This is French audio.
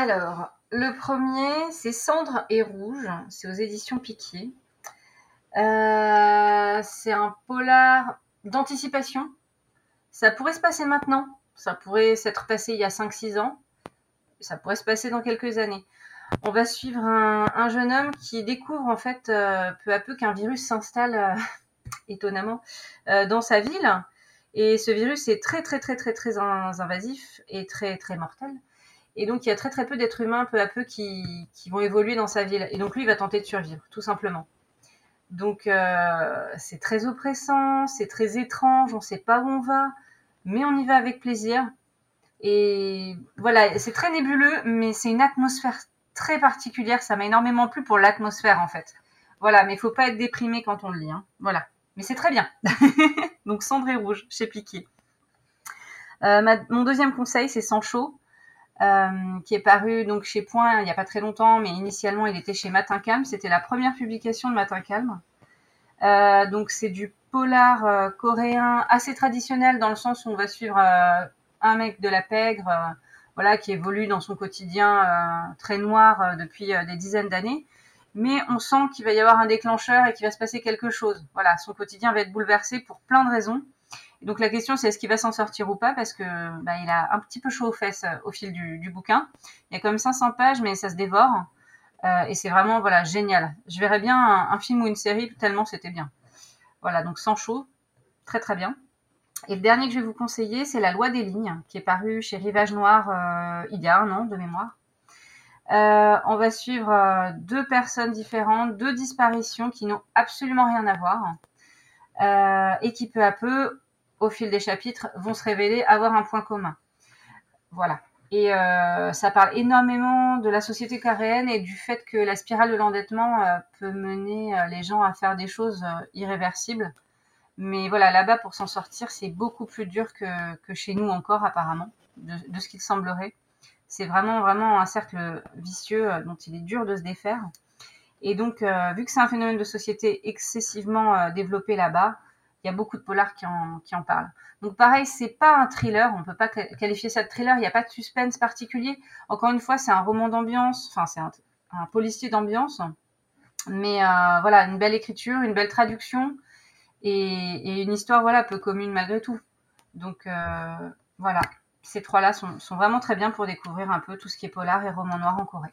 Alors, le premier, c'est Cendre et Rouge. C'est aux éditions Piquier. Euh, c'est un polar d'anticipation. Ça pourrait se passer maintenant. Ça pourrait s'être passé il y a 5-6 ans. Ça pourrait se passer dans quelques années. On va suivre un, jeune homme qui découvre en fait euh, peu à peu qu'un virus s'installe euh, étonnamment dans sa ville. Et ce virus est très très très très très invasif et très très mortel. Et donc, il y a très très peu d'êtres humains peu à peu qui, vont évoluer dans sa ville. Et donc, lui, il va tenter de survivre, tout simplement. Donc, euh, c'est très oppressant, c'est très étrange, on ne sait pas où on va, mais on y va avec plaisir. Et voilà, c'est très nébuleux, mais c'est une atmosphère très particulière. Ça m'a énormément plu pour l'atmosphère, en fait. Voilà, mais il faut pas être déprimé quand on le lit. Hein. Voilà. Mais c'est très bien. donc, Cendre et Rouge, chez Piquet. Euh, mon deuxième conseil, c'est Sancho. Euh, qui est paru donc chez Point il n'y a pas très longtemps, mais initialement il était chez Matin Calme. C'était la première publication de Matin Calme. Euh, donc c'est du polar euh, coréen assez traditionnel dans le sens où on va suivre un mec de la pègre, voilà, qui évolue dans son quotidien très noir depuis des dizaines d'années. Mais on sent qu'il va y avoir un déclencheur et qu'il va se passer quelque chose. Voilà, son quotidien va être bouleversé pour plein de raisons donc la question c'est est-ce qu'il va s'en sortir ou pas? Parce que bah, il a un petit peu chaud aux fesses euh, au fil du, bouquin. Il y a quand même 500 pages mais ça se dévore euh, et c'est vraiment voilà génial. Je verrais bien un, film ou une série tellement c'était bien. Voilà donc sans chaud, très très bien. Et le dernier que je vais vous conseiller c'est La Loi des lignes qui est paru chez Rivage Noir euh, il y a un an de mémoire. on va suivre deux personnes différentes, deux disparitions qui n'ont absolument rien à voir et qui peu à peu au fil des chapitres, vont se révéler avoir un point commun. Voilà. Et euh, ça parle énormément de la société coréenne et du fait que la spirale de l'endettement euh, peut mener euh, les gens à faire des choses irréversibles. Mais voilà, là-bas, pour s'en sortir, c'est beaucoup plus dur que, chez nous encore, apparemment, de, de ce qu'il semblerait. C'est vraiment, vraiment un cercle vicieux dont il est dur de se défaire. Et donc, vu que c'est un phénomène de société excessivement développé là-bas, il y a beaucoup de polars qui en, qui en parlent. Donc pareil, c'est pas un thriller, on peut pas qualifier ça de thriller, il n'y a pas de suspense particulier. Encore une fois, c'est un roman d'ambiance, enfin c'est un, policier d'ambiance, mais euh, voilà, une belle écriture, une belle traduction et, une histoire voilà peu commune malgré tout. Donc euh, voilà, ces trois-là sont, sont vraiment très bien pour découvrir un peu tout ce qui est polar et roman noir en Corée.